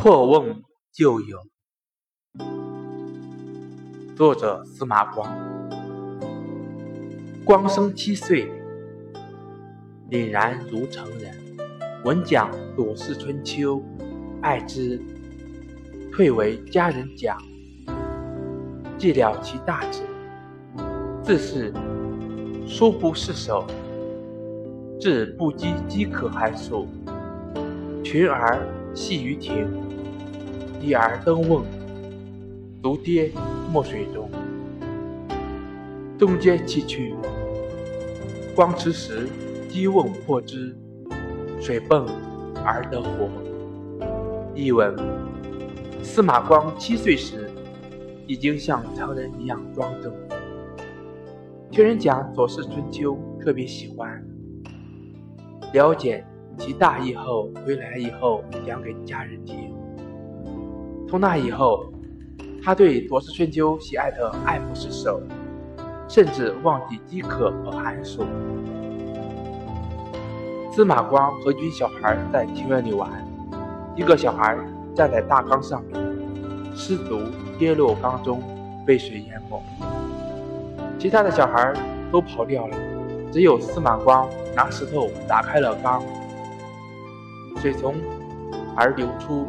破瓮旧友，作者司马光。光生七岁，凛然如成人。闻讲《左氏春秋》，爱之，退为家人讲，既了其大志。自是书不释手，至不积饥渴寒暑，群儿戏于庭。一儿登瓮，独跌没水中。东接其去，光持时击瓮破之，水迸而得活。译文：司马光七岁时已经像成人一样庄重。听人讲《左氏春秋》，特别喜欢，了解其大意后，回来以后讲给家人听。从那以后，他对《左氏春秋》喜爱的爱不释手，甚至忘记饥渴和寒暑。司马光和一群小孩在庭院里玩，一个小孩站在大缸上面，失足跌落缸中，被水淹没。其他的小孩都跑掉了，只有司马光拿石头打开了缸，水从而流出。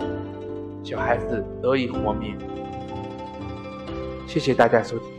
小孩子得以活命。谢谢大家收听。